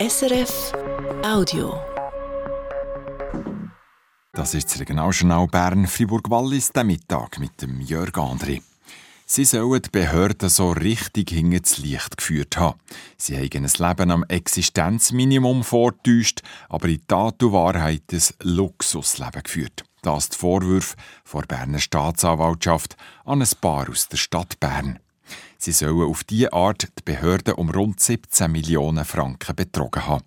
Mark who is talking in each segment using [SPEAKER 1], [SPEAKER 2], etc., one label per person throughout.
[SPEAKER 1] SRF Audio.
[SPEAKER 2] Das ist das Regionaljournal Bern Fribourg-Wallis der Mittag mit dem Jörg André. Sie sollen die Behörden so richtig hinter das Licht geführt haben. Sie haben ein Leben am Existenzminimum vortäuscht, aber in Tat und Wahrheit ein Luxusleben geführt. Das die Vorwürfe vor Berner Staatsanwaltschaft an ein Paar aus der Stadt Bern. Sie sollen auf diese Art die Behörden um rund 17 Millionen Franken betrogen haben.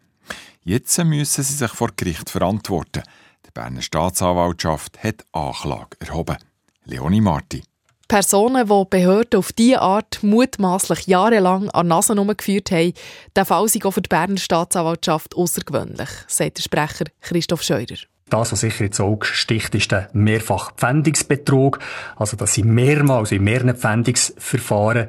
[SPEAKER 2] Jetzt müssen sie sich vor Gericht verantworten. Die Berner Staatsanwaltschaft hat Anklage erhoben. Leonie Marti.
[SPEAKER 3] Personen, die Behörden auf diese Art mutmaßlich jahrelang an Nase geführt haben, der Fall sei auch für die Berner Staatsanwaltschaft außergewöhnlich, sagt der Sprecher Christoph Scheurer.
[SPEAKER 4] Das, was sicher ins Auge sticht, ist der Mehrfach-Pfändungsbetrug. Also, dass sie mehrmals in mehreren Pfändungsverfahren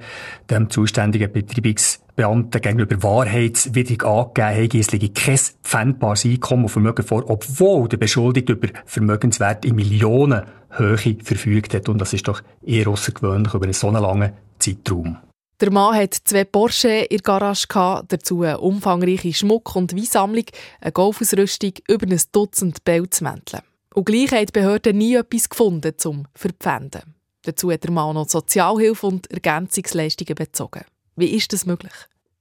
[SPEAKER 4] dem zuständigen Betreibungsbeamten gegenüber wahrheitswidrig angegeben haben, es liege kein pfändbares Einkommen und Vermögen vor, obwohl der Beschuldigte über Vermögenswerte in Millionenhöhe verfügt hat. Und das ist doch eher außergewöhnlich über einen so langen Zeitraum.
[SPEAKER 3] Der Mann hat zwei Porsche in der Garage, gehabt, dazu eine umfangreiche Schmuck- und Weinsammlung, eine Golfausrüstung, über ein Dutzend Pelzmäntel. Und gleich hat die Behörde nie etwas gefunden zum Verpfänden. Dazu hat der Mann noch Sozialhilfe und Ergänzungsleistungen bezogen. Wie ist das möglich?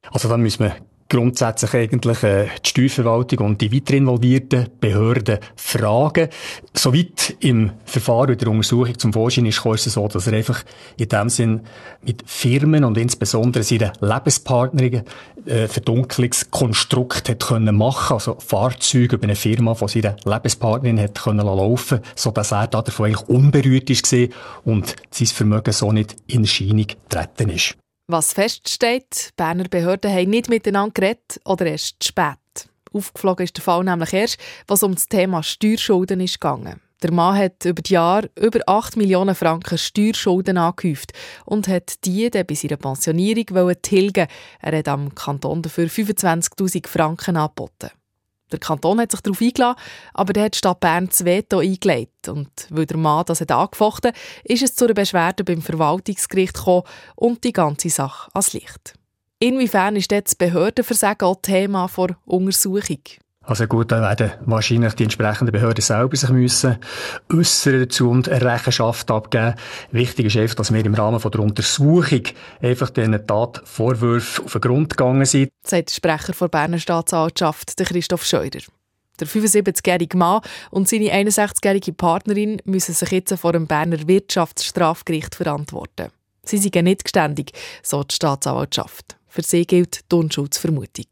[SPEAKER 4] Also dann müssen wir grundsätzlich eigentlich äh, die Steuerverwaltung und die weiter involvierten Behörden fragen. Soweit im Verfahren der Untersuchung zum Vorschein ist, ist es so, dass er einfach in dem Sinn mit Firmen und insbesondere seinen Lebenspartnerinnen äh, Verdunklungskonstrukt hat können machen, also Fahrzeuge über eine Firma von seiner Lebenspartnerin hat können laufen, so dass er davon eigentlich unberührt ist und sein Vermögen so nicht in Erscheinung getreten ist.
[SPEAKER 3] Was feststeht, Berner Behörden haben nicht miteinander geredet oder erst spät. Aufgeflogen ist der Fall nämlich erst, was um das Thema Steuerschulden ist gegangen. Der Mann hat über die Jahre über 8 Millionen Franken Steuerschulden angehäuft und hat die dann bei seiner Pensionierung tilgen Er hat am Kanton dafür 25'000 Franken angeboten. Der Kanton hat sich darauf eingeladen, aber der hat die Stadt Bern das Veto eingelegt. Und weil der Mann das hat angefochten ist es zu einer Beschwerde beim Verwaltungsgericht gekommen und die ganze Sache ans Licht. Inwiefern ist das Behördenversagen auch Thema vor Untersuchung?
[SPEAKER 4] Also gut, dann werden wahrscheinlich die entsprechenden Behörden selber sich müssen äußern dazu und eine Rechenschaft abgeben. Wichtig ist einfach, dass wir im Rahmen von der Untersuchung einfach diesen Tatvorwürfen auf den Grund gegangen sind.
[SPEAKER 3] Sagt der Sprecher der Berner Staatsanwaltschaft, Christoph Scheurer. Der 75-jährige Mann und seine 61-jährige Partnerin müssen sich jetzt vor dem Berner Wirtschaftsstrafgericht verantworten. Sie sind nicht geständig, so die Staatsanwaltschaft. Für sie gilt die Unschuldsvermutung.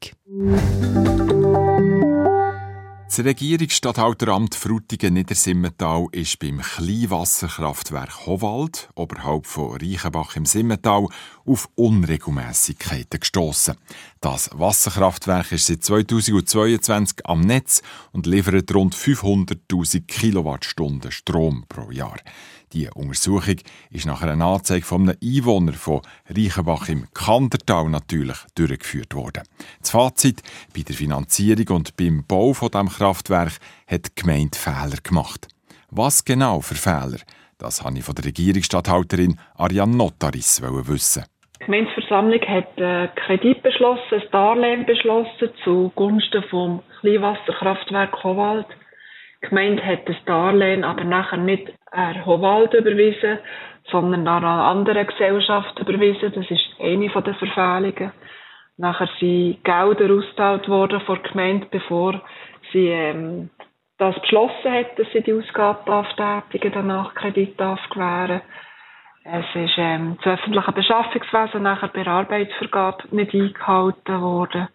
[SPEAKER 2] Das Regierungsstatthalteramt Frutigen-Niedersimmental ist beim Kleinwasserkraftwerk Howald, oberhalb von Reichenbach im Simmental, auf Unregelmäßigkeiten gestoßen. Das Wasserkraftwerk ist seit 2022 am Netz und liefert rund 500.000 Kilowattstunden Strom pro Jahr. Die Untersuchung ist nach einer Anzeige von einem Einwohner von Reichenbach im Kandertal natürlich durchgeführt worden. Das Fazit: Bei der Finanzierung und beim Bau von dem Kraftwerk hat die Gemeinde Fehler gemacht. Was genau für Fehler? Das wollte ich von der Regierungsstatthalterin Ariane Notaris wissen.
[SPEAKER 5] Die Gemeindeversammlung hat einen Kredit beschlossen, ein Darlehen beschlossen zugunsten vom Kleinwasserkraftwerk Howald. Die Gemeinde hat das Darlehen aber nachher nicht an Howald überwiesen, sondern an eine andere Gesellschaft überwiesen. Das ist eine der Verfehlungen. Nachher sind Gelder ausgezahlt worden von der Gemeinde, bevor sie ähm, das beschlossen hat, dass sie die Ausgaben tätigen, danach Kredit gewähren. Es ist ähm, das öffentliche Beschaffungswesen nachher bei der Arbeitsvergabe nicht eingehalten worden.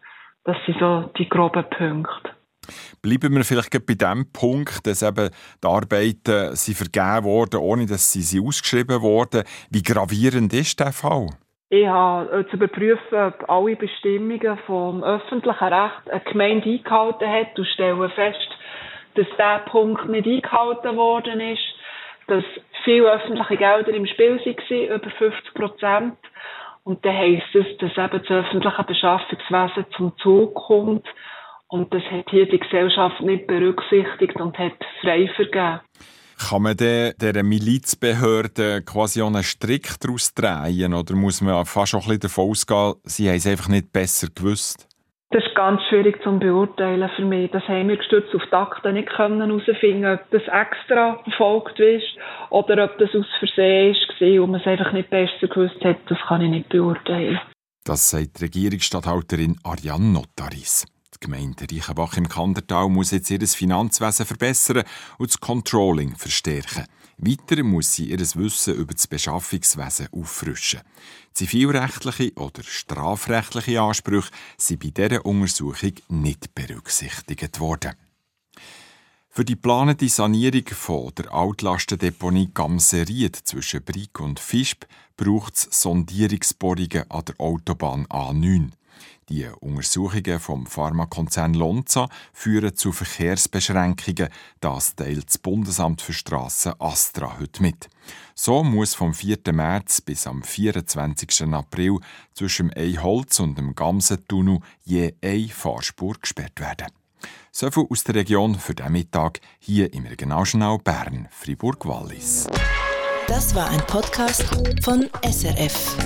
[SPEAKER 5] Das sind so die groben Punkte.
[SPEAKER 2] Bleiben wir vielleicht bei dem Punkt, dass eben die Arbeiten sind vergeben wurden, ohne dass sie, sie ausgeschrieben wurden. Wie gravierend ist der Fall?
[SPEAKER 5] Ich habe äh, zu überprüfen, ob alle Bestimmungen vom öffentlichen Recht eine Gemeinde eingehalten hat und stelle fest, dass dieser Punkt nicht eingehalten worden ist, dass viele öffentliche Gelder im Spiel waren, über 50 Prozent. Und dann heisst es, dass eben das öffentliche Beschaffungswesen zum Zug kommt und das hat hier die Gesellschaft nicht berücksichtigt und hat frei vergeben.
[SPEAKER 2] Kann man dieser Milizbehörde quasi einen Strick daraus drehen oder muss man fast auch ein bisschen davon ausgehen, sie haben es einfach nicht besser gewusst?
[SPEAKER 5] Das ist ganz schwierig zu beurteilen für mich. Das haben wir gestützt auf die Akten nicht herausfinden ob das extra verfolgt ist oder ob das aus Versehen war und man es einfach nicht besser gewusst hat. Das kann ich nicht beurteilen.
[SPEAKER 2] Das sagt die Regierungsstatthalterin Ariane Notaris. Die Gemeinde Reichenbach im Kandertal muss jetzt ihr Finanzwesen verbessern und das Controlling verstärken. Weiter muss sie ihr Wissen über das Beschaffungswesen auffrischen. Zivilrechtliche oder strafrechtliche Ansprüche sind bei dieser Untersuchung nicht berücksichtigt worden. Für die geplante Sanierung von der Altlastendeponie Gamseried zwischen Brig und Fischb braucht es Sondierungsbohrungen an der Autobahn A9. Die Untersuchungen vom Pharmakonzern Lonza führen zu Verkehrsbeschränkungen. Das teilt das Bundesamt für Strassen Astra heute mit. So muss vom 4. März bis am 24. April zwischen dem Eiholz und dem Gamsentunnel je eine Fahrspur gesperrt werden. So viel aus der Region für den Mittag hier im Regionaljournal Bern, Fribourg-Wallis.
[SPEAKER 1] Das war ein Podcast von SRF.